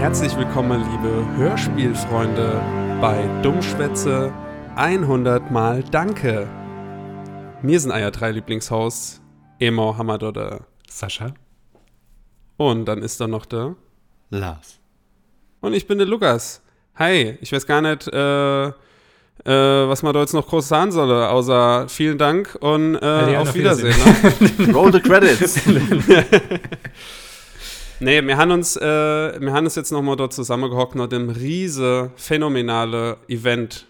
herzlich willkommen, liebe Hörspielfreunde, bei Dummschwätze 100 Mal Danke. Mir sind euer drei Lieblingshosts, Emo, Hamad oder Sascha. Und dann ist da noch der Lars. Und ich bin der Lukas. Hi, ich weiß gar nicht, äh, äh, was man da jetzt noch groß sagen soll, außer vielen Dank und äh, auf Wiedersehen. Wiedersehen. Ne? Roll the credits. nee, wir haben uns, äh, wir haben uns jetzt nochmal dort zusammengehockt nach dem riese, phänomenale Event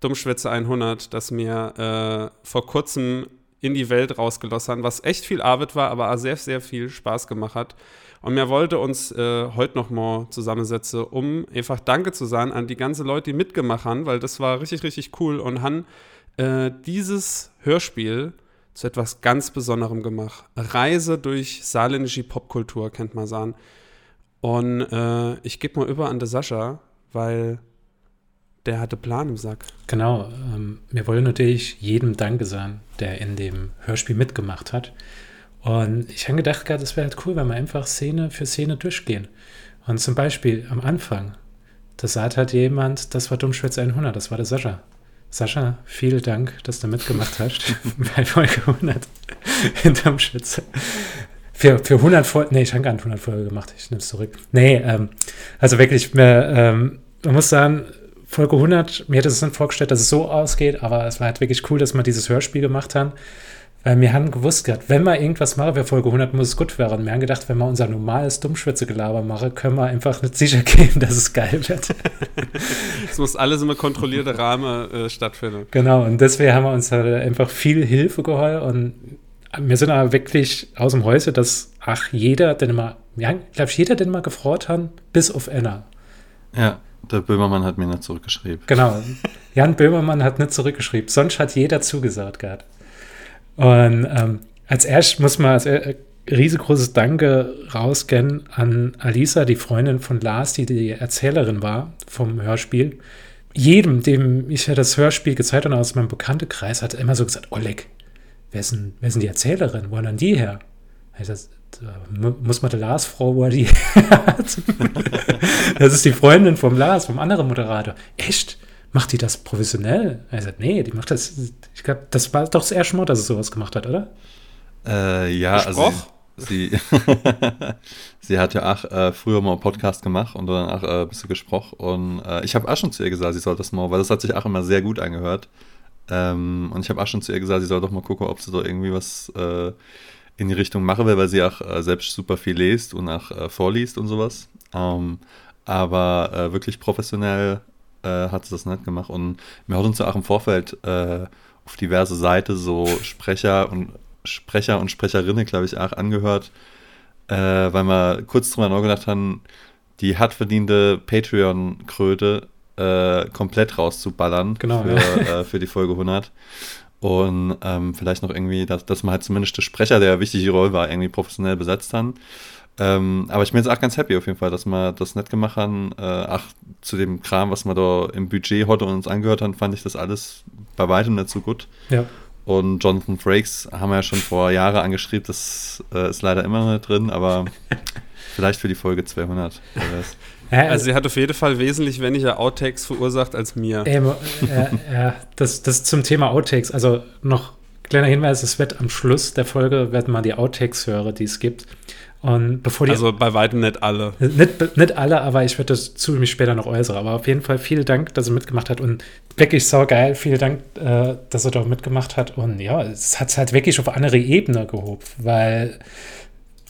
Dummschwätze 100, das mir äh, vor kurzem in die Welt rausgelassen haben, was echt viel Arbeit war, aber auch sehr, sehr viel Spaß gemacht hat. Und mir wollte uns äh, heute nochmal zusammensetzen, um einfach Danke zu sagen an die ganzen Leute, die mitgemacht haben, weil das war richtig, richtig cool und haben äh, dieses Hörspiel zu etwas ganz Besonderem gemacht. Reise durch saarländische Popkultur, kennt man sagen. Und äh, ich gebe mal über an der Sascha, weil der hatte Plan im Sack. Genau, ähm, wir wollen natürlich jedem Danke sagen, der in dem Hörspiel mitgemacht hat. Und ich habe gedacht, das wäre halt cool, wenn wir einfach Szene für Szene durchgehen. Und zum Beispiel am Anfang, da sagt halt jemand, das war Dummschwätze 100, das war der Sascha. Sascha, vielen Dank, dass du mitgemacht hast bei Folge 100 in Dummschwätze. Für, für 100 Folgen, nee, ich habe gar nicht 100 Folgen gemacht, ich nehme es zurück. Nee, ähm, also wirklich, mir, ähm, man muss sagen, Folge 100, mir hätte es nicht vorgestellt, dass es so ausgeht, aber es war halt wirklich cool, dass wir dieses Hörspiel gemacht haben. Weil wir haben gewusst gehabt, wenn wir irgendwas machen, wäre Folge 100, muss es gut werden. Wir haben gedacht, wenn wir unser normales Dummschwätze-Gelaber machen, können wir einfach nicht sicher gehen, dass es geil wird. Es muss alles im kontrollierten Rahmen äh, stattfinden. Genau, und deswegen haben wir uns halt einfach viel Hilfe geholt und wir sind aber wirklich aus dem Häuschen, dass, ach, jeder, den immer, ja, glaube ich, jeder, den mal gefreut hat, bis auf Anna. Ja, der Böhmermann hat mir nicht zurückgeschrieben. Genau. Jan Böhmermann hat nicht zurückgeschrieben, sonst hat jeder zugesagt gehabt. Und ähm, als erstes muss man als riesengroßes Danke rausgehen an Alisa, die Freundin von Lars, die die Erzählerin war vom Hörspiel. Jedem, dem ich das Hörspiel gezeigt habe aus meinem Bekanntenkreis, hat immer so gesagt, Oleg, wer ist denn, wer ist die Erzählerin? Wo denn die her? Da muss man der Lars fragen, wo er die hat. das ist die Freundin vom Lars, vom anderen Moderator. Echt? Macht die das professionell? Er sagt, nee, die macht das. Ich glaube, das war doch das erste Mal, dass es sowas gemacht hat, oder? Äh, ja, Gesproch? also sie, sie hat ja auch äh, früher mal einen Podcast gemacht und dann auch äh, ein bisschen gesprochen. Und äh, ich habe auch schon zu ihr gesagt, sie soll das mal, weil das hat sich auch immer sehr gut angehört. Ähm, und ich habe auch schon zu ihr gesagt, sie soll doch mal gucken, ob sie da irgendwie was äh, in die Richtung machen will, weil sie auch äh, selbst super viel liest und auch äh, vorliest und sowas. Ähm, aber äh, wirklich professionell äh, hat sie das nicht gemacht. Und wir haben uns ja auch im Vorfeld äh, auf diverse Seiten so Sprecher und Sprecher und Sprecherinnen, glaube ich, auch angehört, äh, weil wir kurz drüber nachgedacht haben, die hart verdiente Patreon-Kröte äh, komplett rauszuballern Genau, für, ja. äh, für die Folge 100. Und ähm, vielleicht noch irgendwie, dass, dass man halt zumindest der Sprecher, der eine wichtige Rolle war, irgendwie professionell besetzt haben. Ähm, aber ich bin jetzt auch ganz happy auf jeden Fall, dass wir das nicht gemacht haben. Äh, ach, zu dem Kram, was wir da im Budget heute uns angehört haben, fand ich das alles bei weitem nicht so gut. Ja. Und Jonathan Frakes haben wir ja schon vor Jahren angeschrieben, das äh, ist leider immer noch nicht drin, aber vielleicht für die Folge 200. wer weiß. Ja, Also sie hat auf jeden Fall wesentlich weniger Outtakes verursacht als mir. Ähm, äh, ja, das, das zum Thema Outtakes. Also noch kleiner Hinweis: Es wird am Schluss der Folge werden mal die Outtakes hören, die es gibt. Und bevor die Also bei weitem nicht alle. Nicht, nicht alle, aber ich werde das zu mich später noch äußern. Aber auf jeden Fall vielen Dank, dass er mitgemacht hat. Und wirklich saugeil. Vielen Dank, äh, dass er da mitgemacht hat. Und ja, es hat es halt wirklich auf andere Ebene gehoben, weil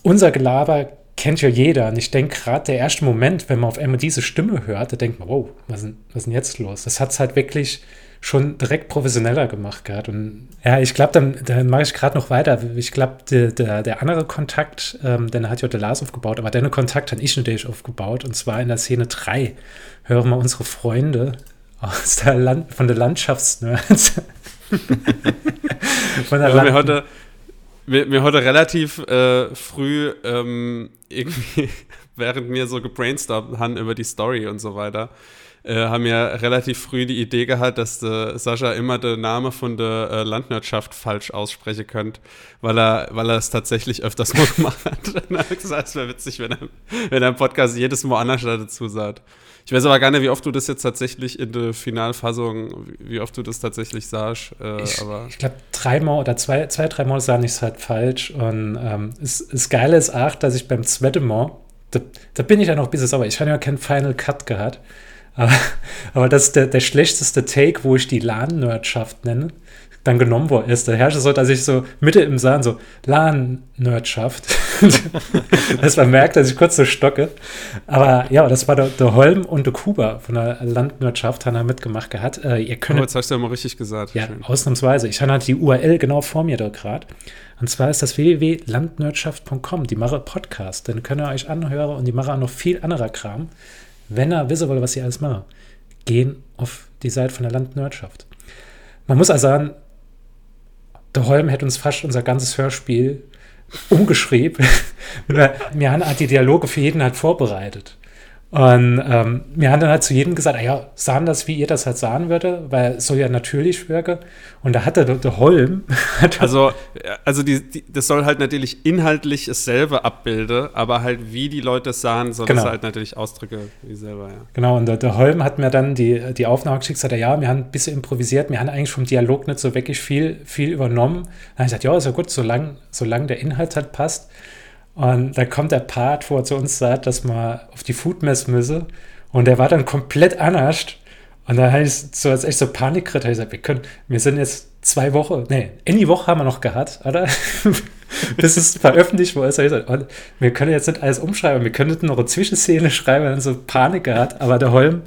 unser Gelaber kennt ja jeder. Und ich denke, gerade der erste Moment, wenn man auf einmal diese Stimme hört, da denkt man, wow, was ist denn, was ist denn jetzt los? Das hat es halt wirklich schon direkt professioneller gemacht gehabt. Und ja, ich glaube, dann, dann mache ich gerade noch weiter. Ich glaube, der, der, der andere Kontakt, ähm, den hat ja der Lars aufgebaut, aber den Kontakt habe ich natürlich aufgebaut. Und zwar in der Szene 3 hören wir unsere Freunde aus der Land, von der Landschaftsnerds. von der mir Land heute, mir, mir heute relativ äh, früh ähm, irgendwie, während wir so gebrainstormt haben über die Story und so weiter, äh, haben ja relativ früh die Idee gehabt, dass der Sascha immer den Namen von der äh, Landwirtschaft falsch aussprechen könnte, weil er, weil er es tatsächlich öfters mal gemacht hat. Dann hat er gesagt, es wäre witzig, wenn er, wenn er im Podcast jedes Mal anders dazu sagt. Ich weiß aber gar nicht, wie oft du das jetzt tatsächlich in der Finalfassung, wie oft du das tatsächlich sahst. Äh, ich ich glaube, dreimal oder zwei, zwei dreimal sah ich es halt falsch. Und ähm, es, das Geile ist auch, dass ich beim zweiten Mal, da, da bin ich ja noch ein bisschen sauer. Ich habe ja keinen Final Cut gehabt. Aber, aber das ist der, der schlechteste Take, wo ich die LAN-Nerdschaft nenne dann genommen worden ist. Der herrscht so, dass ich so Mitte im Saal so LAN-Nerdschaft. dass man merkt, dass ich kurz so stocke. Aber ja, das war der, der Holm und der Kuba von der Landwirtschaft, haben da mitgemacht gehabt. Äh, ihr könnt, oh, jetzt hast du ja mal richtig gesagt. Ja, Schön. ausnahmsweise. Ich habe halt die URL genau vor mir da gerade. Und zwar ist das www.landwirtschaft.com. Die mache Podcast. Dann könnt ihr euch anhören und die mache auch noch viel anderer Kram. Wenn ihr wissen wollt, was sie alles machen, gehen auf die Seite von der Landwirtschaft. Man muss also sagen, der Holm hätte uns fast unser ganzes Hörspiel umgeschrieben. wir haben halt die Dialoge für jeden halt vorbereitet. Und ähm, wir haben dann halt zu jedem gesagt, ah ja, sahen das, wie ihr das halt sahen würde, weil es soll ja natürlich wirken. Und da hat der, der Holm. also, also die, die, das soll halt natürlich inhaltlich dasselbe abbilden, aber halt wie die Leute es sahen, soll genau. das halt natürlich Ausdrücke wie selber, ja. Genau, und der, der Holm hat mir dann die, die Aufnahme geschickt, gesagt, ja, wir haben ein bisschen improvisiert, wir haben eigentlich vom Dialog nicht so wirklich viel, viel übernommen. Dann habe ich gesagt, ja, ist ja gut, solange solang der Inhalt halt passt. Und da kommt der Part, wo er zu uns sagt, dass man auf die Foodmess müsse. Und der war dann komplett anascht. Und da heißt so als echt so Panik gekriegt. Ich gesagt, wir können, wir sind jetzt zwei Wochen, nee, in die Woche haben wir noch gehabt, oder? Bis es veröffentlicht wurde. Ich gesagt, und wir können jetzt nicht alles umschreiben, wir könnten noch eine Zwischenszene schreiben, dann so Panik gehabt. Aber der Holm,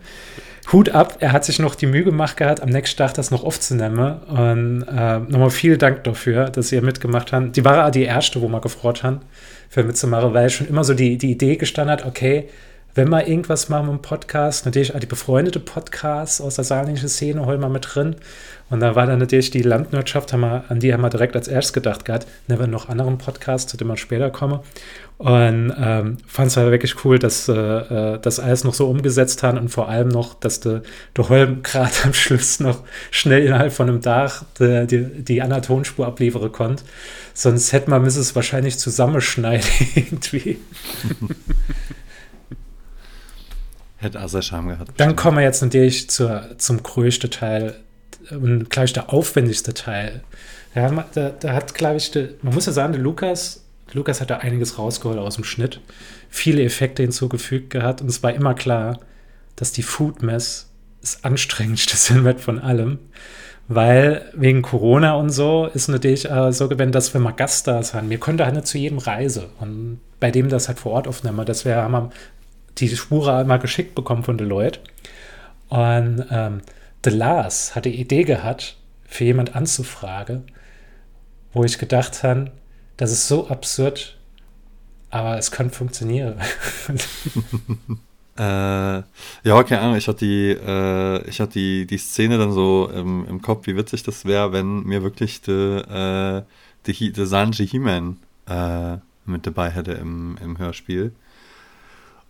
Hut ab, er hat sich noch die Mühe gemacht gehabt, am nächsten Tag das noch aufzunehmen. Und äh, nochmal vielen Dank dafür, dass ihr mitgemacht habt. Die war die erste, wo wir gefreut haben für mitzumachen, weil schon immer so die, die Idee gestanden hat, okay, wenn wir irgendwas machen im Podcast, natürlich die befreundete Podcasts aus der saarländischen Szene holen wir mit drin. Und da war dann natürlich die Landwirtschaft, haben wir, an die haben wir direkt als erstes gedacht gehabt. Never noch anderen Podcasts, zu dem wir später kommen. Und ähm, fand es halt wirklich cool, dass äh, äh, das alles noch so umgesetzt haben und vor allem noch, dass der, der Holm gerade am Schluss noch schnell innerhalb von einem Tag die, die, die Anatonspur abliefern konnte. Sonst hätte man es wahrscheinlich zusammenschneiden irgendwie. hätte auch sehr Charme gehabt. Dann kommen wir jetzt natürlich zur, zum größten Teil und gleich der aufwendigste Teil. Da, da, da hat, glaube ich, de, man muss ja sagen, der Lukas, Lukas hat da einiges rausgeholt aus dem Schnitt, viele Effekte hinzugefügt gehabt und es war immer klar, dass die Food Mess das anstrengendste sind wird von allem weil wegen Corona und so ist natürlich äh, so gewesen, dass wir mal Gaststars haben. Wir konnten halt nicht zu jedem Reise und bei dem das halt vor Ort aufnehmen, dass wir haben die Spur mal geschickt bekommen von Deloitte und ähm, The Lars hat die Idee gehabt, für jemand anzufragen, wo ich gedacht habe, das ist so absurd, aber es kann funktionieren. Äh, ja, keine Ahnung, ich hatte die, äh, ich hatte die, die Szene dann so im, im Kopf, wie witzig das wäre, wenn mir wirklich der de, de, de Sanji He-Man äh, mit dabei hätte im, im Hörspiel.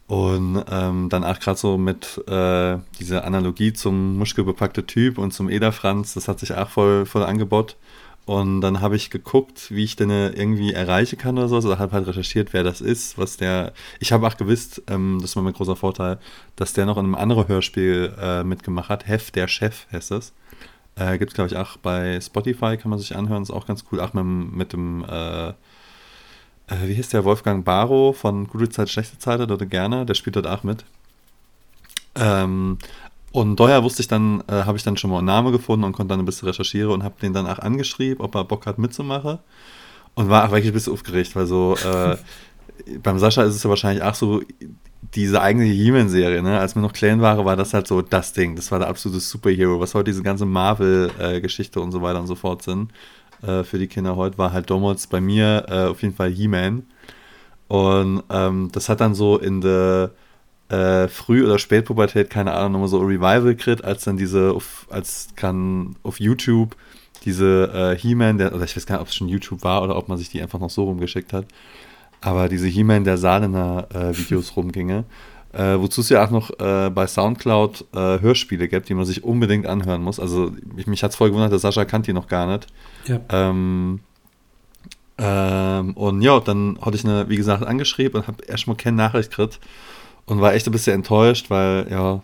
Und ähm, dann auch gerade so mit äh, dieser Analogie zum muschelbepackte Typ und zum Ederfranz, das hat sich auch voll, voll angebot. Und dann habe ich geguckt, wie ich den irgendwie erreichen kann oder so. Also habe halt recherchiert, wer das ist, was der. Ich habe auch gewusst, ähm, das war mein großer Vorteil, dass der noch in einem anderen Hörspiel äh, mitgemacht hat. Hef, der Chef heißt es. Äh, Gibt es, glaube ich, auch bei Spotify, kann man sich anhören, ist auch ganz cool. Auch mit, mit dem, äh, äh, wie heißt der, Wolfgang Barrow von Gute Zeit, Schlechte Zeit, oder gerne, der spielt dort auch mit. Ähm, und daher wusste ich dann, äh, habe ich dann schon mal einen Namen gefunden und konnte dann ein bisschen recherchieren und habe den dann auch angeschrieben, ob er Bock hat mitzumachen. Und war auch wirklich ein bisschen aufgeregt, weil so äh, beim Sascha ist es ja wahrscheinlich auch so diese eigene He-Man-Serie, ne? Als wir noch klein waren, war das halt so das Ding. Das war der absolute Superhero. Was heute diese ganze Marvel-Geschichte und so weiter und so fort sind äh, für die Kinder heute, war halt damals bei mir äh, auf jeden Fall He-Man. Und ähm, das hat dann so in der äh, Früh- oder Spätpubertät, keine Ahnung, nochmal so Revival krit, als dann diese, auf, als kann auf YouTube diese äh, He-Man, der, oder ich weiß gar nicht, ob es schon YouTube war oder ob man sich die einfach noch so rumgeschickt hat, aber diese He-Man der Saarländer äh, Videos rumginge. Äh, wozu es ja auch noch äh, bei Soundcloud äh, Hörspiele gibt, die man sich unbedingt anhören muss. Also mich, mich hat es voll gewundert, dass Sascha kannte die noch gar nicht. Ja. Ähm, ähm, und ja, dann hatte ich eine, wie gesagt, angeschrieben und habe erstmal keine Nachricht gekriegt und war echt ein bisschen enttäuscht, weil, ja,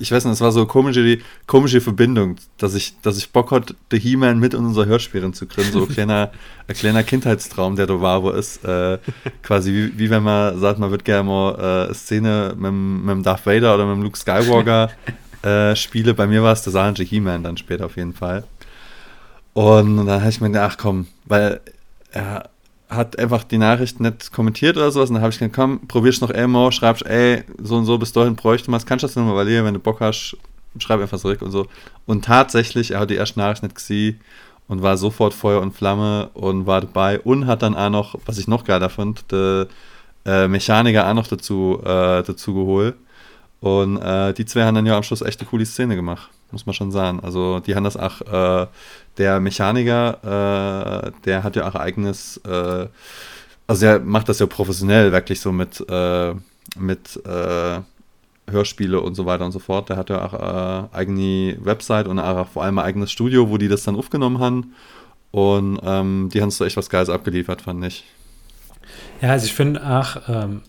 ich weiß nicht, es war so eine komische, komische Verbindung, dass ich, dass ich Bock hatte, The He-Man mit in unser Hörspielen zu kriegen. So ein kleiner, ein kleiner Kindheitstraum, der da war, wo ist. Äh, quasi wie, wie wenn man sagt, man wird gerne mal äh, eine Szene mit, mit dem Darth Vader oder mit dem Luke Skywalker äh, spiele. Bei mir war es der saarländische He-Man dann später auf jeden Fall. Und dann habe ich mir gedacht, ach komm, weil er hat einfach die Nachricht nicht kommentiert oder sowas. Und dann habe ich gesagt, komm, probier's noch einmal, schreibst, ey, so und so bis dahin bräuchte man es, kannst du das nochmal validieren, wenn du Bock hast, schreib einfach zurück und so. Und tatsächlich, er hat die erste Nachricht nicht gesehen und war sofort Feuer und Flamme und war dabei und hat dann auch noch, was ich noch geiler fand, der äh, Mechaniker auch noch dazu, äh, dazu geholt. Und äh, die zwei haben dann ja am Schluss echt eine coole Szene gemacht, muss man schon sagen. Also die haben das auch, äh, der Mechaniker, äh, der hat ja auch eigenes, äh, also er macht das ja professionell, wirklich so mit, äh, mit äh, Hörspiele und so weiter und so fort. Der hat ja auch äh, eigene Website und auch vor allem ein eigenes Studio, wo die das dann aufgenommen haben. Und ähm, die haben so echt was Geiles abgeliefert, fand ich. Ja, also ich finde auch, ähm,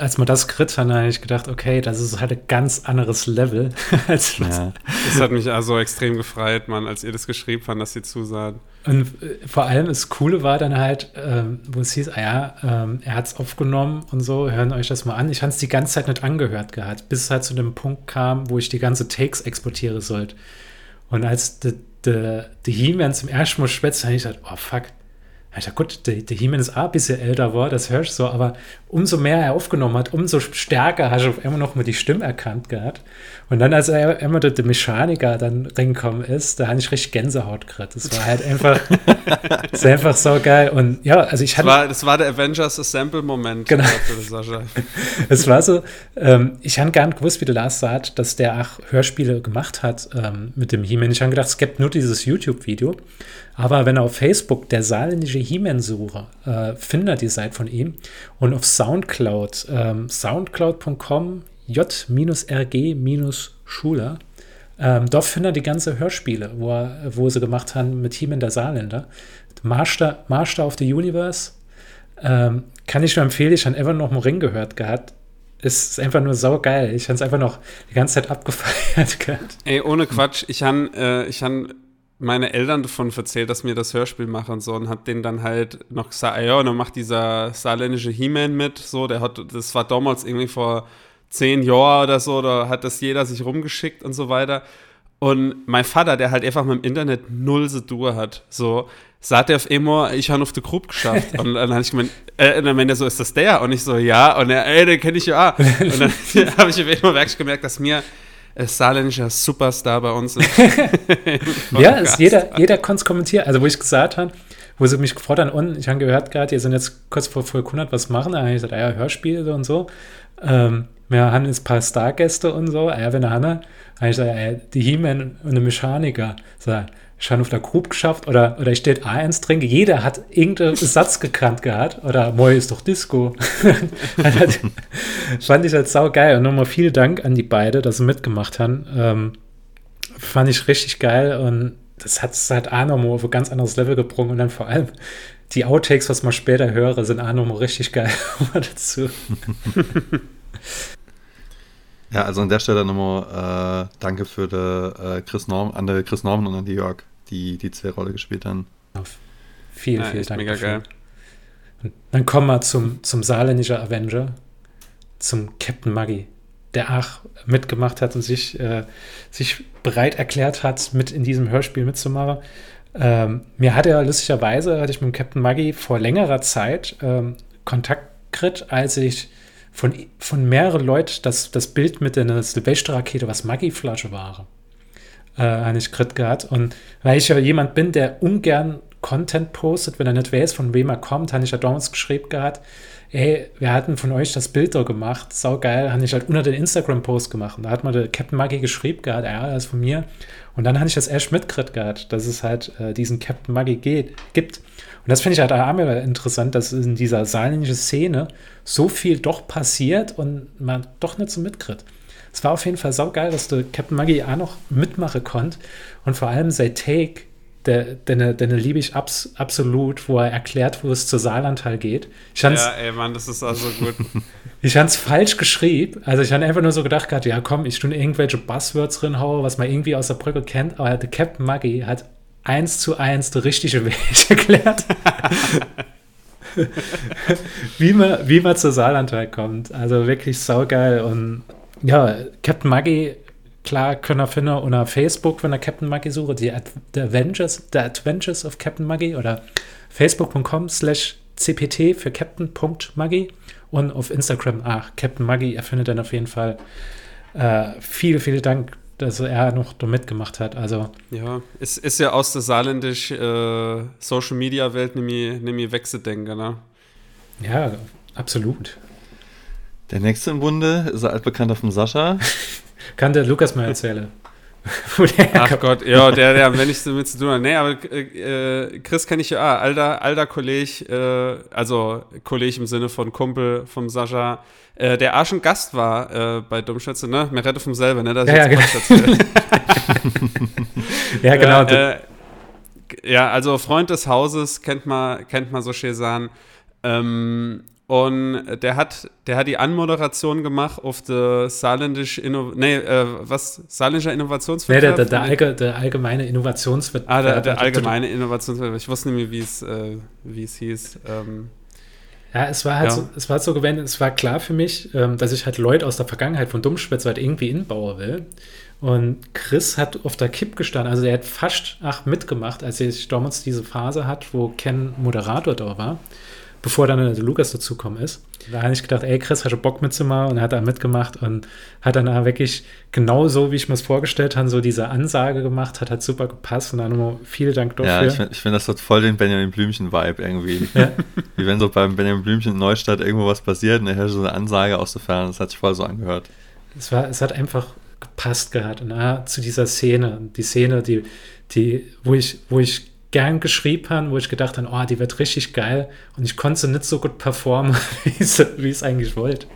als man das kritt, dann habe ich gedacht, okay, das ist halt ein ganz anderes Level. als ja. Das hat mich also extrem gefreut, man, als ihr das geschrieben habt, dass sie zusahen. Und äh, vor allem das Coole war dann halt, ähm, wo es hieß, ah ja, ähm, er hat es aufgenommen und so, hören euch das mal an. Ich habe es die ganze Zeit nicht angehört gehabt, bis es halt zu dem Punkt kam, wo ich die ganze Takes exportiere sollte. Und als der He-Man zum ersten Mal schwätzt, habe ich gesagt, oh fuck, Alter, gut, der, der He-Man ist auch ein bisschen älter war, das hörst du so, aber umso mehr er aufgenommen hat, umso stärker hast du auf einmal noch mal die Stimme erkannt gehabt. Und dann, als er immer der, Mechaniker dann reingekommen ist, da hatte ich richtig Gänsehaut gerade. Das war halt einfach, das ist einfach so geil. Und ja, also ich hatte. Das war, das war der Avengers Assemble-Moment. Genau. es war so, ähm, ich habe gar nicht gewusst, wie der Lars sagt, dass der auch Hörspiele gemacht hat ähm, mit dem He-Man. Ich habe gedacht, es gibt nur dieses YouTube-Video. Aber wenn er auf Facebook der saarländische He-Man-Suche äh, findet die Seite von ihm und auf Soundcloud, ähm, soundcloud.com j-rg-schuler, ähm, dort findet er die ganze Hörspiele, wo, er, wo sie gemacht haben mit He-Man der Saarländer. Master, of the Universe ähm, kann ich nur empfehlen. Ich habe einfach noch einen Ring gehört gehabt. Ist einfach nur saugeil. Ich habe es einfach noch die ganze Zeit abgefeiert gehabt. Ey, ohne Quatsch. Ich habe äh, hab meine Eltern davon erzählt, dass mir das Hörspiel machen und so und hat den dann halt noch gesagt, ah ja, und dann macht dieser saarländische He-Man mit, so, der hat, das war damals irgendwie vor zehn Jahren oder so, da hat das jeder sich rumgeschickt und so weiter. Und mein Vater, der halt einfach mit dem Internet null so Dur hat, so, sagt er auf immer, ich habe auf der Gruppe geschafft. Und dann habe ich gemeint, äh, dann meinte er so, ist das der? Und ich so, ja. Und er, ey, den kenne ich ja. Und dann habe ich auf immer wirklich gemerkt, dass mir saarländischer Superstar bei uns. ja, ist jeder, jeder konnte es kommentieren. Also, wo ich gesagt habe, wo sie mich gefreut haben, und ich habe gehört gerade, ihr sind jetzt kurz vor Folge 100 was machen. Da habe ich gesagt, ah ja, Hörspiele und so. Ähm, wir haben jetzt ein paar Stargäste und so. Ah wenn der Hanna, habe ich gesagt, ey, die He-Man und der Mechaniker. So, schon auf der Grub geschafft oder, oder ich stehe A1 trinke. Jeder hat irgendeinen Satz gekannt gehabt oder Moi ist doch Disco. fand ich halt sau geil. Und nochmal vielen Dank an die beiden, dass sie mitgemacht haben. Ähm, fand ich richtig geil und das hat es halt auch nochmal auf ein ganz anderes Level gebrungen und dann vor allem die Outtakes, was man später höre, sind auch nochmal richtig geil dazu. Ja, also an der Stelle nochmal äh, danke für die, äh, Chris Norm, an der Chris Norman und an die Jörg, die die zwei Rolle gespielt haben. Vielen, ja, vielen Dank. Mega dafür. geil. Und dann kommen wir zum, zum saarländischen Avenger, zum Captain Maggie, der auch mitgemacht hat und sich, äh, sich bereit erklärt hat, mit in diesem Hörspiel mitzumachen. Ähm, mir hat er lustigerweise, hatte ich mit dem Captain Maggie vor längerer Zeit ähm, Kontakt gekriegt, als ich von, von mehreren Leuten das, das Bild mit der Silvesterrakete, was Maggi-Flasche war, äh, habe ich gekriegt gehabt. Und weil ich ja jemand bin, der ungern Content postet, wenn er nicht weiß, von wem er kommt, habe ich ja damals geschrieben gehabt, ey, wir hatten von euch das Bild da gemacht, sau geil, habe ich halt unter den Instagram-Post gemacht. Und da hat mal der Captain Maggie geschrieben gehabt, ja, das ist von mir. Und dann habe ich das erst mitgekriegt gehabt, dass es halt äh, diesen Captain Maggie geht, gibt. Und das finde ich halt auch interessant, dass in dieser saarländischen Szene so viel doch passiert und man doch nicht so mitkriegt. Es war auf jeden Fall saugeil, dass der Captain Maggie auch noch mitmachen konnte und vor allem sein Take, der, den, den liebe ich abs, absolut, wo er erklärt, wo es zur Saarlandtal geht. Ich ja, ey, Mann, das ist also gut. ich habe es falsch geschrieben. Also ich habe einfach nur so gedacht, grad, ja komm, ich tue irgendwelche Buzzwords drin haue, was man irgendwie aus der Brücke kennt, aber der Captain Maggie hat eins zu eins der richtige Weg erklärt. wie, man, wie man zur Saarlandtal kommt. Also wirklich saugeil. Und ja, Captain Maggie klar können ihr finden unter Facebook, wenn ihr Captain Maggie sucht, die Ad The Adventures, The Adventures of Captain Maggie oder facebook.com slash cpt für Captain.maggie und auf Instagram, ach, Captain Maggie, er findet dann auf jeden Fall äh, vielen, vielen Dank, dass er noch da mitgemacht hat. Also ja, es ist ja aus der saarländisch äh, Social Media Welt nämlich, nämlich wegzudenken, ne? Ja, absolut. Der nächste im Bunde ist ein altbekannter von Sascha. Kann der Lukas mal erzählen. Ach Gott, ja, der, der, wenn ich damit zu tun habe. Nee, aber äh, Chris kenne ich ja, ah, alter, alter Kollege, äh, also Kollege im Sinne von Kumpel vom Sascha, äh, der auch schon Gast war äh, bei Dummschätze, ne? Merette vom selber, ne? Das ja, ja, genau. ja, genau. Äh, ja, also Freund des Hauses, kennt man, kennt man so schön sagen. Ähm, und der hat, der hat die Anmoderation gemacht auf der saarländische Inno nee, äh, was saarländischer Innovationswettbewerb. Nee, der, der, der, allge, der allgemeine Innovationswettbewerb. Ah, der, der allgemeine Innovationswettbewerb. Ich wusste nicht mehr, wie es, äh, wie es hieß. Ähm, ja, es war halt ja. so, es war so gewendet, es war klar für mich, ähm, dass ich halt Leute aus der Vergangenheit von Dummspitz halt irgendwie inbauen will. Und Chris hat auf der Kipp gestanden, also er hat fast ach, mitgemacht, als ich damals diese Phase hat, wo Ken Moderator da war bevor dann der Lukas dazukommen ist. Da habe ich gedacht, ey Chris, hast du Bock mitzumachen? Und er hat da mitgemacht und hat dann wirklich genau so, wie ich mir es vorgestellt habe, so diese Ansage gemacht, hat halt super gepasst und dann nochmal vielen Dank dafür. Ja, ich finde, find, das hat voll den Benjamin Blümchen-Vibe irgendwie. Ja. Wie wenn so beim Benjamin Blümchen in Neustadt irgendwo was passiert und er hört so eine Ansage aus der Ferne, das hat sich voll so angehört. Es, war, es hat einfach gepasst gehabt na, zu dieser Szene. Die Szene, die, die, wo ich, wo ich gern geschrieben haben, wo ich gedacht habe, oh, die wird richtig geil und ich konnte nicht so gut performen, wie ich es eigentlich wollte.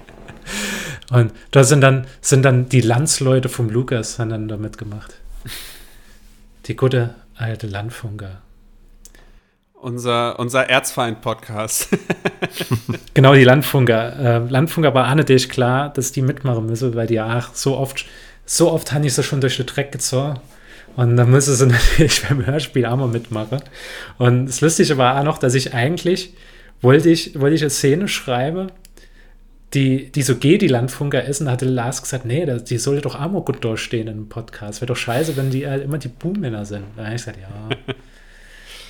Und da sind dann, sind dann die Landsleute vom Lukas haben dann da mitgemacht. Die gute alte Landfunker. Unser, unser Erzfeind-Podcast. genau, die Landfunker. Äh, Landfunker war Anne dich klar, dass die mitmachen müssen, weil die ach, so oft, so oft habe ich sie schon durch den Dreck gezogen. Und dann müsste sie natürlich beim Hörspiel auch mal mitmachen. Und das Lustige war auch noch, dass ich eigentlich wollte ich, wollte ich eine Szene schreiben, die, die so geht, die Landfunker ist. Und da hatte Lars gesagt, nee, die sollte doch auch mal gut durchstehen im Podcast. Wäre doch scheiße, wenn die halt immer die Boommänner sind. Da habe ich gesagt, ja.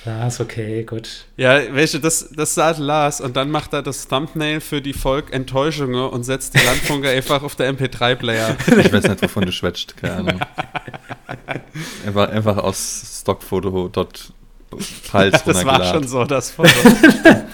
Ja, ist okay, gut. Ja, welche, das, das sagt Lars und dann macht er das Thumbnail für die Volk Enttäuschungen und setzt die Landfunker einfach auf der MP3-Player. Ich weiß nicht, wovon du schwätzt, keine Ahnung. Einfach, einfach aus Stockfoto dort Hals Das war schon so, das Foto.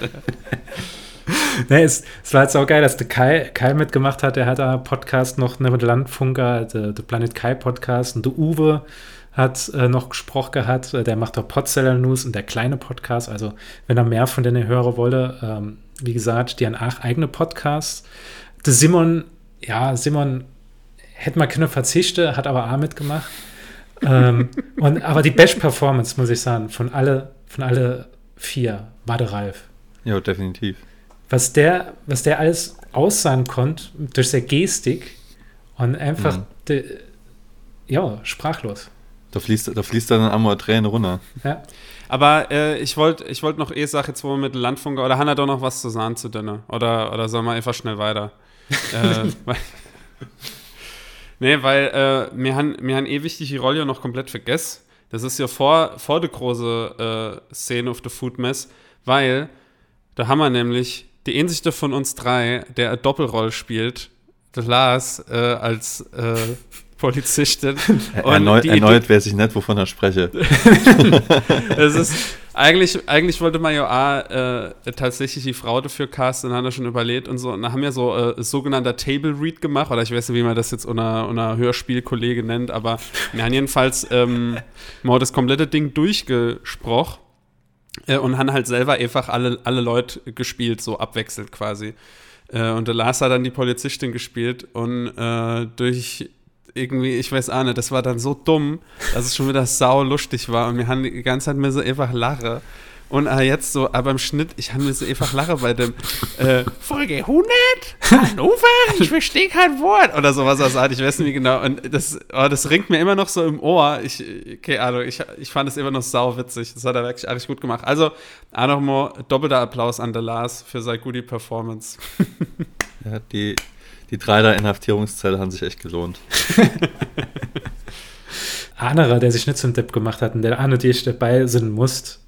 nee, es, es, war jetzt auch geil, dass der Kai, Kai mitgemacht hat. Er hat einen Podcast noch ne, mit Landfunker, der, der Planet Kai Podcast und der Uwe hat äh, noch gesprochen gehabt. Der macht auch Podseller News und der kleine Podcast. Also, wenn er mehr von denen hören wolle, ähm, wie gesagt, die haben auch eigene Podcasts. Der Simon, ja, Simon hätte mal keine Verzichte, hat aber auch mitgemacht. Ähm, und, aber die Best Performance, muss ich sagen, von alle, von alle vier war der Ralf. Ja, definitiv. Was der, was der alles aussagen konnte, durch seine Gestik und einfach, mhm. de, ja, sprachlos. Da fließt, da fließt dann einmal Tränen runter. Ja. Aber äh, ich wollte ich wollt noch eh Sache jetzt, wo wir mit Landfunker, oder Hanna doch noch was zu sagen zu denen? Oder, oder sollen wir einfach schnell weiter? äh, nee, weil äh, wir haben, wir haben eh wichtig die Rolle noch komplett vergessen. Das ist ja vor, vor der große äh, Szene auf der Food Mess, weil da haben wir nämlich die einzige von uns drei, der eine Doppelrolle spielt, der Lars äh, als äh, Polizistin. erneut, die, erneut weiß ich nicht, wovon er spreche. es ist, eigentlich, eigentlich wollte man ja auch, äh, tatsächlich die Frau dafür casten, dann hat er schon überlegt und so. Und da haben wir so äh, sogenannter Table Read gemacht, oder ich weiß nicht, wie man das jetzt unter, unter Hörspielkollege nennt, aber wir haben jedenfalls ähm, mal das komplette Ding durchgesprochen. Äh, und haben halt selber einfach alle, alle Leute gespielt, so abwechselnd quasi. Äh, und der Lars hat dann die Polizistin gespielt und äh, durch irgendwie, ich weiß auch nicht, das war dann so dumm, dass es schon wieder sau lustig war und wir haben die ganze Zeit mir so einfach lache. Und äh, jetzt so, aber im Schnitt, ich habe mir so einfach lache bei dem äh, Folge 100, Hannover, ich verstehe kein Wort oder sowas er sagt, ich weiß nicht genau. Und das, oh, das ringt mir immer noch so im Ohr. Ich, keine Ahnung, ich, ich fand es immer noch sau witzig. Das hat er wirklich alles gut gemacht. Also, auch nochmal doppelter Applaus an der Lars für seine gute Performance. ja, die, die drei der Inhaftierungszelle haben sich echt gelohnt. Anderer, der sich nicht zum Depp gemacht hat und der Arne, die ich dabei sind muss,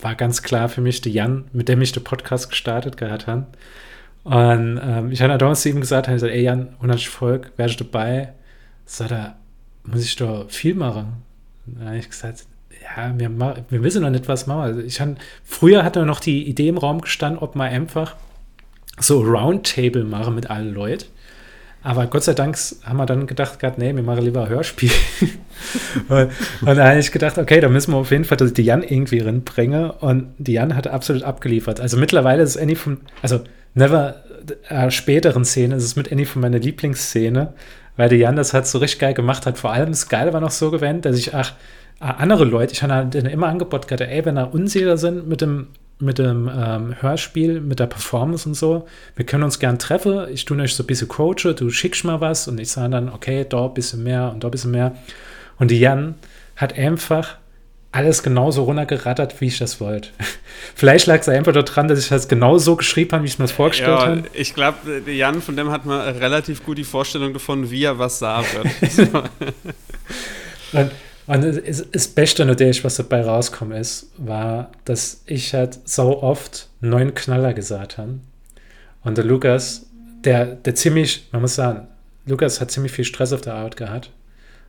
war ganz klar für mich der Jan, mit dem ich den Podcast gestartet gehabt habe. Und ähm, ich habe damals zu ihm gesagt, habe gesagt, ey Jan, 100 Volk, wärst du dabei? Sagt er, muss ich doch viel machen? Und dann habe ich gesagt, ja, wir, wir wissen noch nicht, was machen. Also ich hab, früher hat er noch die Idee im Raum gestanden, ob man einfach so Roundtable machen mit allen Leuten. Aber Gott sei Dank haben wir dann gedacht, gehabt, nee, wir machen lieber Hörspiel. und, und da habe ich gedacht, okay, da müssen wir auf jeden Fall die Jan irgendwie reinbringen. Und die Jan hat absolut abgeliefert. Also mittlerweile ist Annie von, also Never, äh, späteren Szene ist es mit Annie von meiner Lieblingsszene, weil der Jan das halt so richtig geil gemacht hat. Vor allem das Geile war noch so gewähnt, dass ich, ach, andere Leute, ich habe halt immer angeboten, ey, wenn da unsicher sind mit dem mit dem ähm, Hörspiel, mit der Performance und so. Wir können uns gern treffen. Ich tue euch so ein bisschen coache, du schickst mal was und ich sage dann, okay, da ein bisschen mehr und da ein bisschen mehr. Und die Jan hat einfach alles genauso runtergerattert, wie ich das wollte. Vielleicht lag es einfach daran, dass ich das genau so geschrieben habe, wie ich mir das vorgestellt ja, habe. Ich glaube, Jan, von dem hat man relativ gut die Vorstellung davon, wie er was sagen wird. und und das Beste natürlich, was dabei rauskommen ist, war, dass ich halt so oft neun Knaller gesagt habe. Und der Lukas, der, der ziemlich, man muss sagen, Lukas hat ziemlich viel Stress auf der Arbeit gehabt,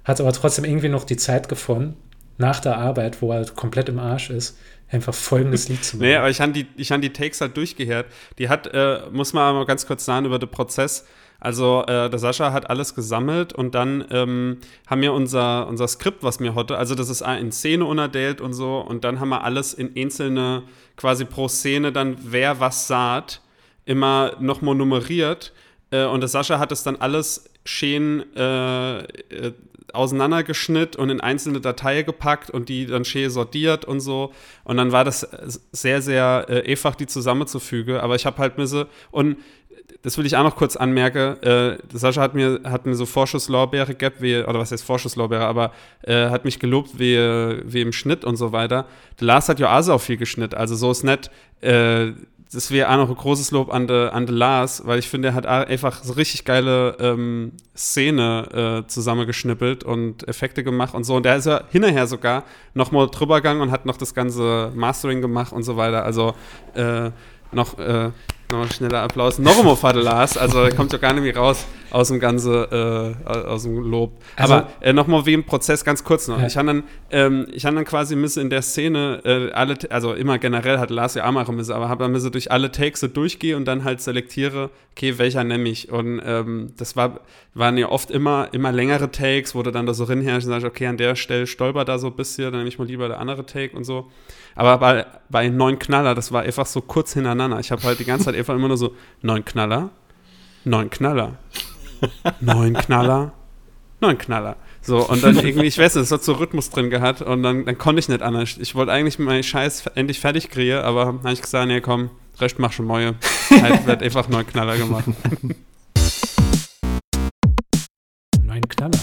hat aber trotzdem irgendwie noch die Zeit gefunden, nach der Arbeit, wo er halt komplett im Arsch ist, einfach folgendes Lied zu machen. Nee, aber ich habe die, hab die Takes halt durchgehört. Die hat, äh, muss man mal ganz kurz sagen, über den Prozess also äh, der Sascha hat alles gesammelt und dann ähm, haben wir unser, unser Skript, was mir heute, also das ist in Szene unerdellt und so und dann haben wir alles in einzelne, quasi pro Szene dann, wer was sagt, immer nochmal nummeriert äh, und der Sascha hat es dann alles schön äh, äh auseinandergeschnitten und in einzelne Dateien gepackt und die dann schön sortiert und so. Und dann war das sehr, sehr äh, einfach, die zusammenzufügen. Aber ich habe halt mir so, und das will ich auch noch kurz anmerken. Äh, Sascha hat mir, hat mir so Vorschusslorbeere gehabt, wie, oder was heißt Vorschusslorbeere, aber äh, hat mich gelobt, wie, wie im Schnitt und so weiter. Der Lars hat ja auch so viel geschnitten, also so ist nett. Äh, das wäre auch noch ein großes Lob an de, an de Lars, weil ich finde, er hat einfach so richtig geile ähm, Szene äh, zusammengeschnippelt und Effekte gemacht und so. Und der ist ja hinterher sogar noch mal drüber gegangen und hat noch das ganze Mastering gemacht und so weiter. Also äh, noch äh, noch schneller Applaus. Noch einmal Vater Lars, also kommt ja gar nicht mehr raus aus dem ganzen, äh, aus dem Lob. Also, Aber äh, nochmal wie im Prozess, ganz kurz noch. Ja. Ich habe dann, ähm, ich dann quasi müssen in der Szene äh, alle, also immer generell hat Lars ja auch machen müssen, aber habe dann müssen durch alle Takes so durchgehe und dann halt selektiere, okay, welcher nehme ich. Und ähm, das war, waren ja oft immer, immer längere Takes, wo du dann da so rinherrschst und sagst, okay, an der Stelle stolpert da so ein bisschen, dann nehme ich mal lieber der andere Take und so. Aber bei, bei neun Knaller, das war einfach so kurz hintereinander. Ich habe halt die ganze Zeit einfach immer nur so neun Knaller, neun Knaller, neun Knaller, neun Knaller. So, und dann irgendwie, ich weiß nicht, es hat so Rhythmus drin gehabt und dann, dann konnte ich nicht anders. Ich wollte eigentlich meinen Scheiß endlich fertig kriegen, aber habe ich gesagt, nee, komm, recht mach schon Mäue. halt wird einfach neun Knaller gemacht. Neun Knaller.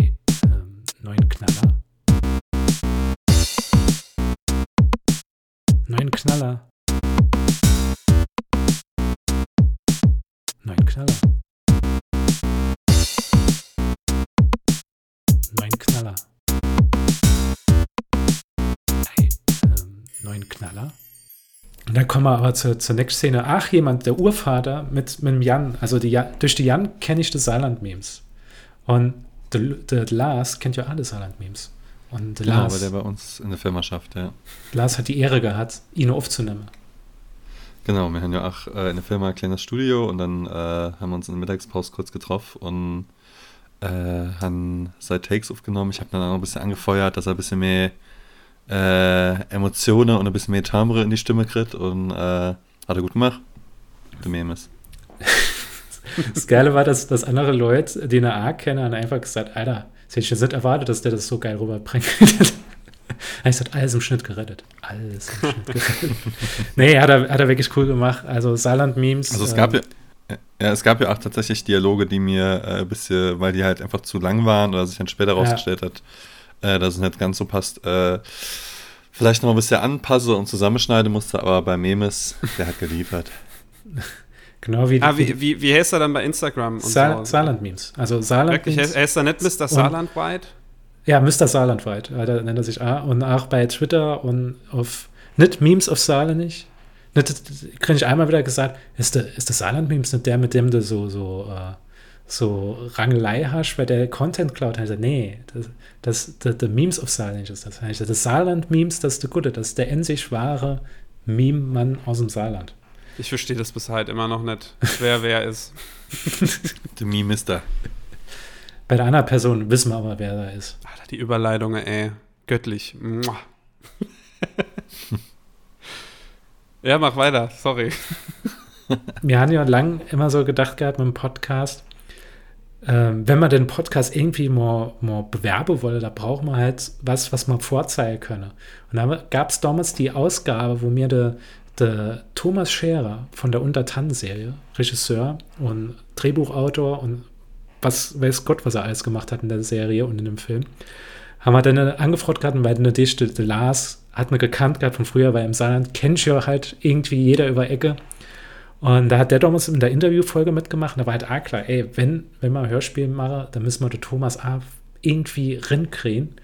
Ähm, neun Knaller. Neun Knaller. Neun Knaller. Neun Knaller. Hey, ähm, neun Knaller. Und dann kommen wir aber zur, zur nächsten Szene. Ach, jemand, der Urvater mit, mit dem Jan. Also die Jan, durch die Jan kenne ich die Saarland-Memes. Und der, der Lars kennt ja alle Saarland-Memes. Und genau, Lars, weil der bei uns in der Firma schafft, ja. Lars hat die Ehre gehabt, ihn aufzunehmen. Genau, wir haben ja auch äh, in der Firma ein kleines Studio und dann äh, haben wir uns in der Mittagspause kurz getroffen und äh, haben seine Takes aufgenommen. Ich habe dann auch ein bisschen angefeuert, dass er ein bisschen mehr äh, Emotionen und ein bisschen mehr Timbre in die Stimme kriegt und äh, hat er gut gemacht. Der Memes. Das Geile war, dass, dass andere Leute, die eine A kennen, einfach gesagt, Alter, das hätte ich jetzt nicht erwartet, dass der das so geil rüberbringt. ich gesagt, alles im Schnitt gerettet. Alles im Schnitt gerettet. nee, hat er, hat er wirklich cool gemacht. Also Saarland-Memes. Also es gab ähm, ja, ja, es gab ja auch tatsächlich Dialoge, die mir äh, ein bisschen, weil die halt einfach zu lang waren oder sich dann später rausgestellt ja. hat, äh, dass es nicht ganz so passt, äh, vielleicht noch ein bisschen anpasse und zusammenschneiden musste, aber bei Memes, der hat geliefert. Genau wie, ah, wie, wie, wie heißt er dann bei Instagram? Sa so? Saarland-Memes. Also Saarland Wirklich, heißt, heißt er nicht Mr. Saarlandweit? Ja, Mr. Saarlandweit, da nennt er sich A. Und auch bei Twitter und auf, nicht Memes auf Saarland nicht. Nicht, kriege ich einmal wieder gesagt, ist der, ist der Saarland-Memes nicht der, mit dem du so, so, uh, so Rangelei hast, weil der Content Cloud heißt, nee, das, das, das, der Memes of Saarland ist das. Heißt, das Saarland-Memes, das ist der Gute, das ist der in sich wahre Meme-Mann aus dem Saarland. Ich verstehe das bis heute immer noch nicht, wer wer ist. Der Mimister. Bei der anderen Person wissen wir aber, wer da ist. Alter, die Überleitung, ey. Göttlich. ja, mach weiter. Sorry. Wir haben ja lang immer so gedacht gehabt mit dem Podcast, ähm, wenn man den Podcast irgendwie mal, mal bewerben wolle, da braucht man halt was, was man vorzeigen könne. Und da gab es damals die Ausgabe, wo mir der der Thomas Scherer von der Untertannen-Serie, Regisseur und Drehbuchautor und was weiß Gott, was er alles gemacht hat in der Serie und in dem Film, haben wir dann angefragt gehabt, weil Dichte, der Lars hat mir gekannt gehabt von früher, weil im Saarland kennt ja halt irgendwie jeder über Ecke. Und da hat der damals in der Interviewfolge mitgemacht da war halt auch klar, ey, wenn, wenn wir ein Hörspiel machen, dann müssen wir den Thomas auch irgendwie rinkriegen.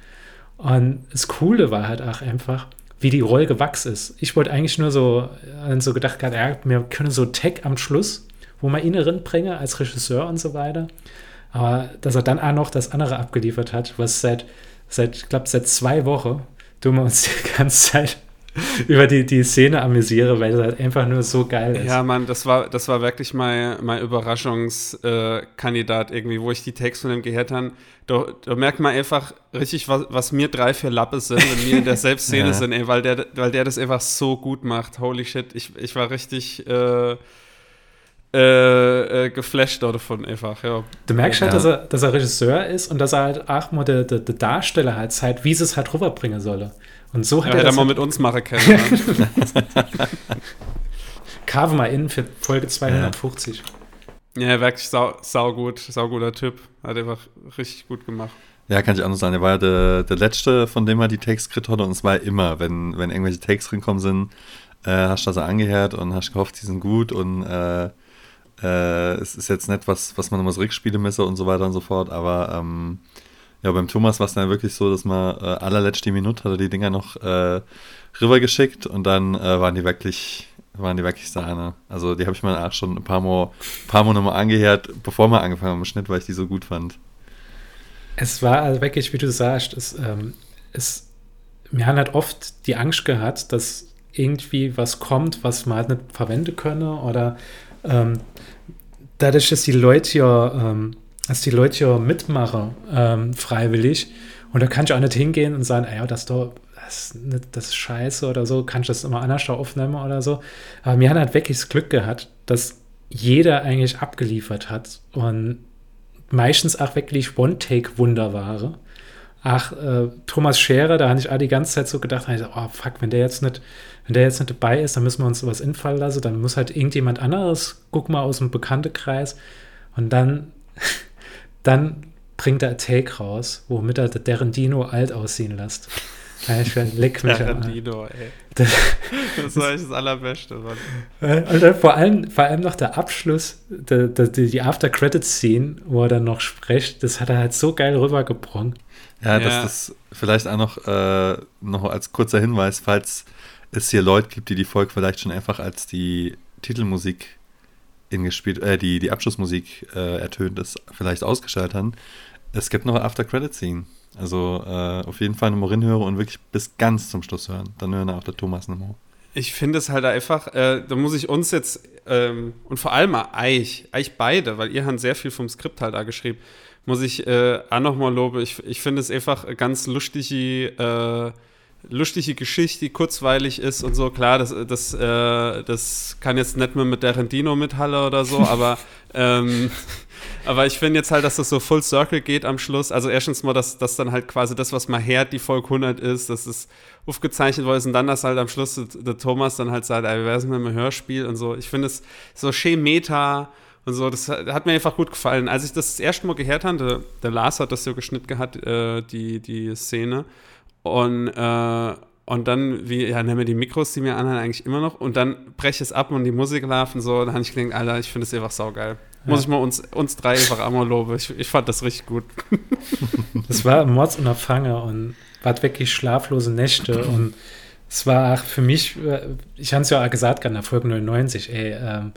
Und das Coole war halt auch einfach, wie die Rolle gewachsen ist. Ich wollte eigentlich nur so, äh, so gedacht, ja, wir können so Tech am Schluss, wo man ihn bringe als Regisseur und so weiter. Aber dass er dann auch noch das andere abgeliefert hat, was seit, seit ich glaube, seit zwei Wochen tun wir uns die ganze Zeit über die, die Szene amüsiere, weil es halt einfach nur so geil ist. Ja, Mann, das war, das war wirklich mein, mein Überraschungskandidat äh, irgendwie, wo ich die Texte von dem gehört habe. Da, da, merkt man einfach richtig, was, was mir drei, vier Lappe sind, wenn wir in der Selbstszene ja. sind, ey, weil, der, weil der das einfach so gut macht. Holy shit, ich, ich war richtig äh, äh, äh, geflasht davon einfach, ja. Du merkst halt, dass er, dass er Regisseur ist und dass er halt auch mal der, der, der Darsteller halt zeigt, wie sie es halt rüberbringen solle. Und so hat ja, er das mal mit uns machen können. Carve mal in für Folge 250. Ja, ja wirklich sau, sau gut, sau guter Typ. Hat einfach richtig gut gemacht. Ja, kann ich auch noch sagen. Er war ja der, der Letzte, von dem er die Takes gekriegt hat. Und es war immer, wenn, wenn irgendwelche Takes drin sind, äh, hast du das angehört und hast gehofft, die sind gut. Und äh, äh, es ist jetzt nicht was, was man immer so rückspielen müsse und so weiter und so fort. Aber ähm, ja, beim Thomas war es dann wirklich so, dass man äh, allerletzte Minute hat er die Dinger noch äh, rübergeschickt und dann äh, waren die wirklich waren die wirklich Sahne. Also die habe ich mir auch schon ein paar Mal, paar Mal nochmal angehört, bevor wir angefangen haben mit Schnitt, weil ich die so gut fand. Es war also wirklich, wie du sagst, es, ähm, es, wir haben halt oft die Angst gehabt, dass irgendwie was kommt, was man halt nicht verwenden könne oder ähm, dadurch, dass die Leute ja ähm, dass die Leute ja mitmachen, ähm, freiwillig. Und da kann ich auch nicht hingehen und sagen, ja, das, doch, das, ist scheiße oder so, kann ich das immer anders aufnehmen oder so. Aber mir hat halt wirklich das Glück gehabt, dass jeder eigentlich abgeliefert hat und meistens auch wirklich One-Take-Wunderware. Ach, äh, Thomas Scherer, da habe ich auch die ganze Zeit so gedacht, oh fuck, wenn der jetzt nicht, wenn der jetzt nicht dabei ist, dann müssen wir uns sowas infallen lassen, dann muss halt irgendjemand anderes, guck mal aus dem Bekanntenkreis. Und dann dann bringt er ein Take raus, womit er deren Dino alt aussehen lässt. Ich leck mich deren Dino, ey. Das, das war echt das Allerbeste. Mann. Und dann vor allem, vor allem noch der Abschluss, der, der, die After-Credit-Scene, wo er dann noch spricht, das hat er halt so geil rübergebrungen. Ja, ja. das ist vielleicht auch noch, äh, noch als kurzer Hinweis, falls es hier Leute gibt, die die Folge vielleicht schon einfach als die Titelmusik in gespielt, äh, die, die Abschlussmusik äh, ertönt ist, vielleicht ausgeschaltet haben. Es gibt noch After Credit Scene. Also äh, auf jeden Fall nochmal hinhören und wirklich bis ganz zum Schluss hören. Dann hören auch der Thomas nochmal. Ich finde es halt einfach, äh, da muss ich uns jetzt ähm, und vor allem Eich, Eich beide, weil ihr habt sehr viel vom Skript halt da geschrieben, muss ich äh, auch nochmal loben. Ich, ich finde es einfach ganz lustige, äh, lustige Geschichte, die kurzweilig ist und so. Klar, das, das, äh, das kann jetzt nicht mehr mit der Rendino mithalle oder so, aber ähm, aber ich finde jetzt halt, dass das so Full Circle geht am Schluss. Also erstens mal, dass, dass dann halt quasi das, was mal hert, die Folge 100 ist, dass es aufgezeichnet worden ist und dann, dass halt am Schluss der, Thomas dann halt sagt, ey, wir wären mit einem Hörspiel und so. Ich finde es so schön Meta und so, das hat mir einfach gut gefallen. Als ich das, das erste Mal gehört habe, der, der Lars hat das so geschnitten gehabt, äh, die, die Szene und äh, und dann, wie, ja, nehmen wir die Mikros, die mir anhören, eigentlich immer noch. Und dann breche ich es ab und die Musik laufen so. Dann habe ich gedacht, Alter, ich finde es einfach saugeil. Ja. Muss ich mal uns, uns drei einfach einmal loben. Ich, ich fand das richtig gut. Das war ein Mordsunterfange und war wirklich schlaflose Nächte. und es war auch für mich, äh, ich habe es ja auch gesagt, in der Folge 99, ey, ähm,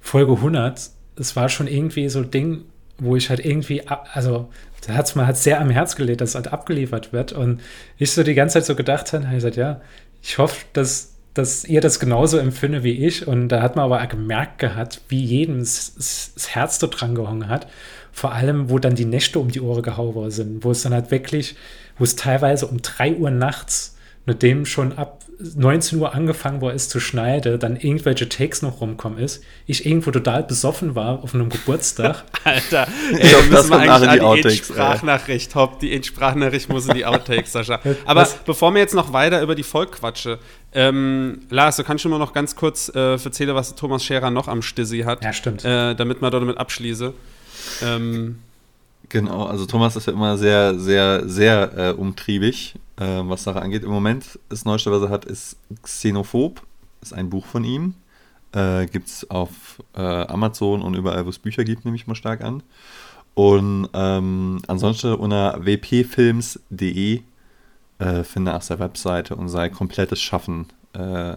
Folge 100, es war schon irgendwie so ein Ding, wo ich halt irgendwie, also da hat es mir halt sehr am Herz gelegt, dass es halt abgeliefert wird. Und ich so die ganze Zeit so gedacht habe, habe ich gesagt, ja, ich hoffe, dass, dass ihr das genauso empfindet wie ich. Und da hat man aber auch gemerkt gehabt, wie jedem das, das Herz da dran gehangen hat. Vor allem, wo dann die Nächte um die Ohren gehauen sind, wo es dann halt wirklich, wo es teilweise um drei Uhr nachts, mit dem schon ab 19 Uhr angefangen war, es zu schneiden, dann irgendwelche Takes noch rumkommen ist, ich irgendwo total besoffen war auf einem Geburtstag. Alter, ey, glaub, müssen wir eigentlich die, Outtakes, Sprachnachricht, hopp, die Sprachnachricht muss in die Outtakes, Sascha. Aber Was? bevor wir jetzt noch weiter über die Volk quatsche, ähm, Lars, du kannst schon mal noch ganz kurz äh, erzählen, was Thomas Scherer noch am Stissi hat. Ja, stimmt. Äh, damit man damit abschließe. Ähm, Genau, also Thomas ist ja immer sehr, sehr, sehr äh, umtriebig, äh, was Sache angeht. Im Moment, das Neueste, was er hat, ist Xenophob. ist ein Buch von ihm. Äh, gibt es auf äh, Amazon und überall, wo es Bücher gibt, nehme ich mal stark an. Und ähm, ansonsten unter wpfilms.de äh, finde auf seiner Webseite und sein komplettes Schaffen äh,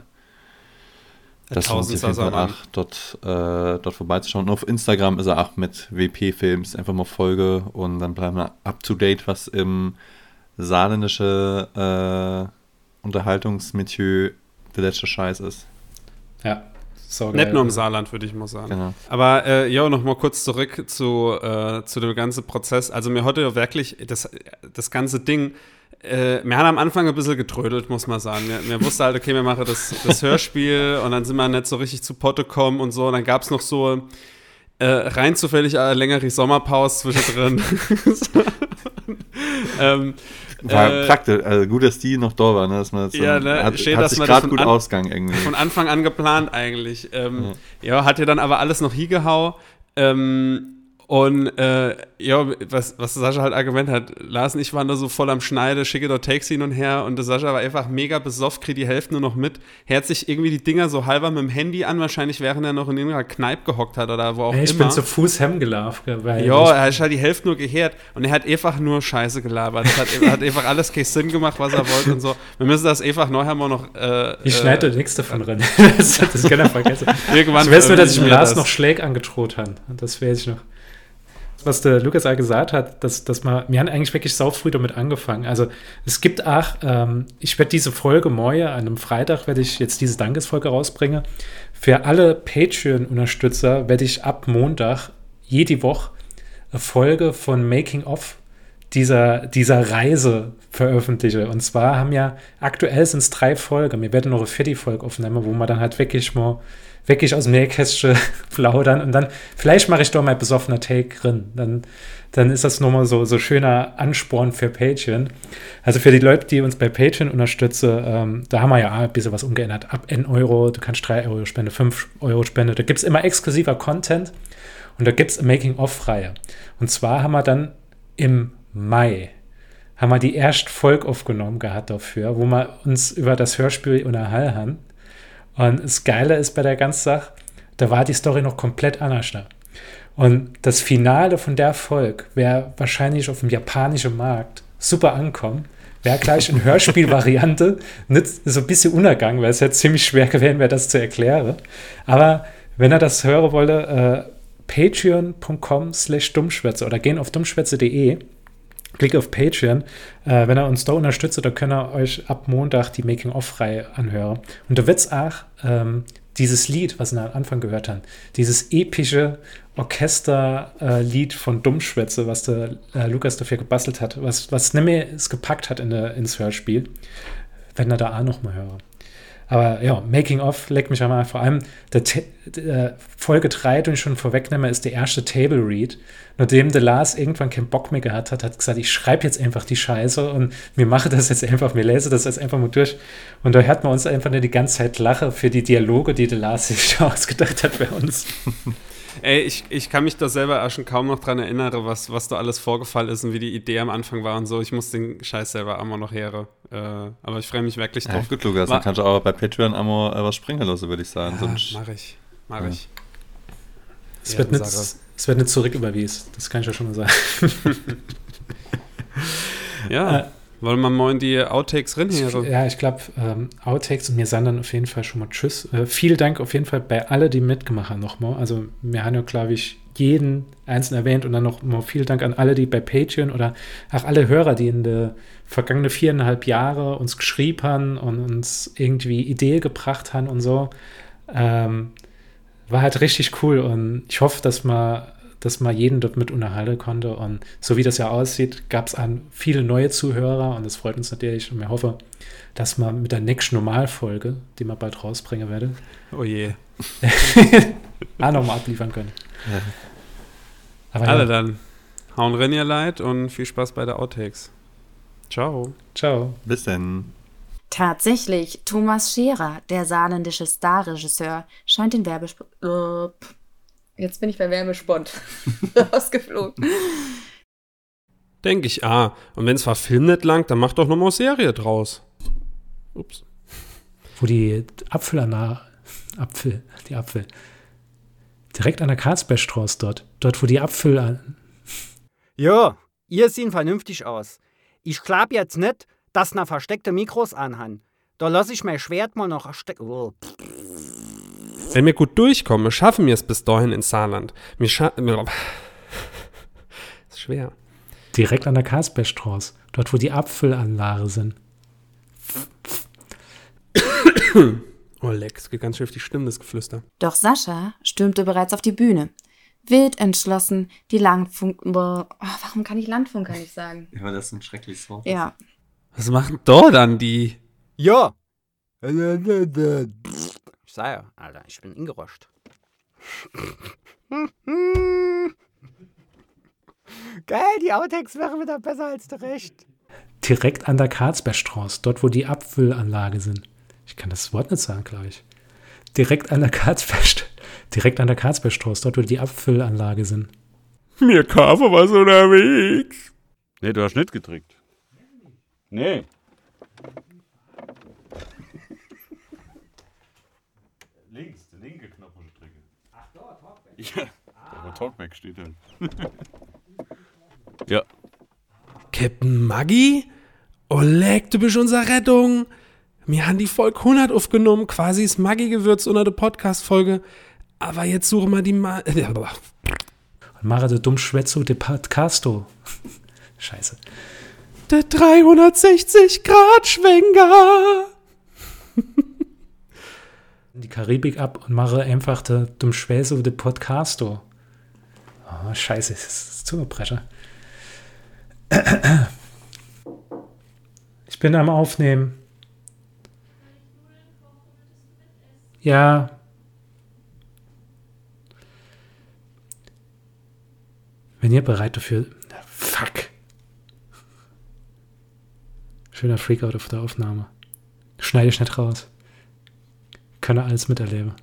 das lohnt sich auf jeden Fall dort, äh, dort vorbeizuschauen. Und auf Instagram ist er auch mit WP-Films. Einfach mal Folge und dann bleiben wir up to date, was im saarländische äh, Unterhaltungsmetier der letzte Scheiß ist. Ja. So Nicht nur im Saarland, würde ich mal sagen. Genau. Aber äh, ja, noch mal kurz zurück zu, äh, zu dem ganzen Prozess. Also mir heute wirklich das, das ganze Ding äh, wir haben am Anfang ein bisschen getrödelt, muss man sagen. Wir, wir wussten halt, okay, wir machen das, das Hörspiel und dann sind wir nicht so richtig zu Potte gekommen und so. Und dann gab es noch so äh, rein zufällig eine längere Sommerpause zwischendrin. ähm, war äh, praktisch, also gut, dass die noch da war, ne? Dass man das ja, ne? hat, Schön, hat dass sich gerade gut an, Ausgang irgendwie. Von Anfang an geplant eigentlich. Ähm, ja. ja. hat ja dann aber alles noch hingehau. Ähm, und äh, ja, was, was Sascha halt Argument hat, Lars und ich waren da so voll am Schneide, schicke dort Takes hin und her und der Sascha war einfach mega besoffen, kriegt die Hälfte nur noch mit, hört sich irgendwie die Dinger so halber mit dem Handy an, wahrscheinlich während er noch in irgendeiner Kneipe gehockt hat oder wo auch hey, ich immer. Ich bin zu Fuß hemgelaufen. Ja, er hat halt die Hälfte nur gehört und er hat einfach nur Scheiße gelabert. Das hat, hat einfach alles keinen Sinn gemacht, was er wollte und so. Wir müssen das einfach nachher mal noch. Äh, ich schneide äh, nichts davon rein. das, das kann er vergessen. Irgendwann ich weiß nur, dass ich mir Lars noch Schläg angedroht habe. Das weiß ich noch was der Lukas auch gesagt hat, dass, dass man, wir haben eigentlich wirklich saufrüh damit angefangen. Also es gibt auch, ähm, ich werde diese Folge morgen, an einem Freitag werde ich jetzt diese Dankesfolge rausbringen. Für alle Patreon-Unterstützer werde ich ab Montag jede Woche eine Folge von Making of dieser, dieser Reise veröffentliche. Und zwar haben ja, aktuell sind es drei Folgen. Wir werden noch eine vierte Folge aufnehmen, wo man dann halt wirklich mal wirklich aus dem Nähkästchen plaudern und dann, vielleicht mache ich doch mal besoffener Take drin. Dann, dann ist das nochmal so, so schöner Ansporn für Patreon. Also für die Leute, die uns bei Patreon unterstützen, ähm, da haben wir ja ein bisschen was umgeändert. Ab N Euro, du kannst 3 Euro spenden, 5 Euro spenden. Da gibt es immer exklusiver Content und da gibt es Making-of-Reihe. Und zwar haben wir dann im Mai haben wir die erste Folge aufgenommen gehabt dafür, wo wir uns über das Hörspiel unterhalten und das Geile ist bei der ganzen Sache, da war die Story noch komplett anders. Und das Finale von der Folge wäre wahrscheinlich auf dem japanischen Markt super ankommen. Wäre gleich in Hörspielvariante, nicht so ein bisschen Unergang, weil es ja ziemlich schwer gewesen wäre, das zu erklären. Aber wenn er das hören wolle, äh, patreon.com slash dummschwätze oder gehen auf dummschwätze.de Klick auf Patreon. Äh, wenn ihr uns da unterstützt, dann könnt ihr euch ab Montag die Making-of-Reihe anhören. Und da wird es auch ähm, dieses Lied, was wir am Anfang gehört haben, dieses epische Orchesterlied von Dummschwätze, was der äh, Lukas dafür gebastelt hat, was, was nämlich es gepackt hat in der, ins Hörspiel, wenn er da auch noch mal höre. Aber ja, Making of leckt mich einmal. Vor allem der, der Folge 3, den ich schon vorwegnehme, ist der erste Table Read. Nachdem der Lars irgendwann keinen Bock mehr gehabt hat, hat gesagt, ich schreibe jetzt einfach die Scheiße und mir mache das jetzt einfach, mir lese das jetzt einfach mal durch. Und da hört man uns einfach nur die ganze Zeit lachen für die Dialoge, die der Lars sich ausgedacht hat bei uns. Ey, ich, ich kann mich da selber auch schon kaum noch dran erinnern, was, was da alles vorgefallen ist und wie die Idee am Anfang war und so. Ich muss den Scheiß selber immer noch her. Äh, aber ich freue mich wirklich drauf. Ja, gut, Lukas, dann kannst du auch bei Patreon einmal äh, was springen lassen, würde ich sagen. Ja, mach ich. Mach ja. ich. Es wird, nicht, es wird nicht zurücküberwiesen, das kann ich ja schon mal sagen. ja. Wollen wir mal in die Outtakes reinhören? Ja, ich glaube, ähm, Outtakes und mir sagen dann auf jeden Fall schon mal Tschüss. Äh, vielen Dank auf jeden Fall bei alle, die mitgemacht haben nochmal. Also wir haben ja, glaube ich, jeden einzeln erwähnt und dann noch mal vielen Dank an alle, die bei Patreon oder auch alle Hörer, die in der vergangenen viereinhalb Jahre uns geschrieben haben und uns irgendwie Ideen gebracht haben und so. Ähm, war halt richtig cool und ich hoffe, dass wir dass man jeden dort mit unterhalten konnte. Und so wie das ja aussieht, gab es an viele neue Zuhörer und das freut uns natürlich. Und wir hoffen, dass man mit der nächsten Normalfolge, die wir bald rausbringen werden, oh je. auch nochmal abliefern können. Ja. Aber Alle ja. dann. Hauen rein, ihr Leid und viel Spaß bei der Outtakes. Ciao. Ciao. Bis dann. Tatsächlich, Thomas Scherer, der saarländische Starregisseur, scheint den Werbespot. Jetzt bin ich bei Werbespot rausgeflogen. Denke ich, ah. Und wenn es war Film nicht lang, dann mach doch nochmal Serie draus. Ups. Wo die Apfel an der Apfel, die Apfel. Direkt an der Karlsbergstraße dort. Dort, wo die Apfel an. Ja, ihr seht vernünftig aus. Ich glaub jetzt nicht, dass na versteckte Mikros anhaben. Da lass ich mein Schwert mal noch stecken. Oh. Wenn wir gut durchkommen, schaffen wir es bis dahin ins Saarland. Wir ist schwer. Direkt an der Karlsbergstraße, dort wo die Apfelanlage sind. oh, leck, es geht ganz schön auf die Stimme, das Geflüster. Doch Sascha stürmte bereits auf die Bühne. Wild entschlossen, die Landfunk. Oh, warum kann ich Landfunk gar nicht sagen? Ja, das ein schreckliches Wort Ja. Was machen da dann die? Ja. Ich sag ja, Alter, ich bin ingeroscht. Geil, die Outtakes wären wieder besser als der Recht. Direkt an der Karlsbergstraße, dort wo die Apfelanlage sind. Ich kann das Wort nicht sagen, glaube ich. Direkt an der Karlsberg, direkt an der Karlsbergstraße, dort wo die Apfelanlage sind. Mir kam was unterwegs. Nee, du hast nicht gedrückt. Nee. Ja, aber Talkback steht halt. ja. Captain Maggie? Oleg, du bist unsere Rettung. Wir haben die Folge 100 aufgenommen, quasi ist Maggi-Gewürz unter der Podcast-Folge. Aber jetzt suchen wir die mal. Und mache de dumm Schwätzo de Podcasto. Scheiße. Der 360-Grad-Schwenker. Die Karibik ab und mache einfach de, dem Schwäse de Podcasto. Oh, scheiße, das ist Zungebrecher. Ich bin am Aufnehmen. Ja. Wenn ihr bereit dafür. Fuck. Schöner Freakout auf der Aufnahme. Schneide ich nicht raus. Kann er alles miterleben.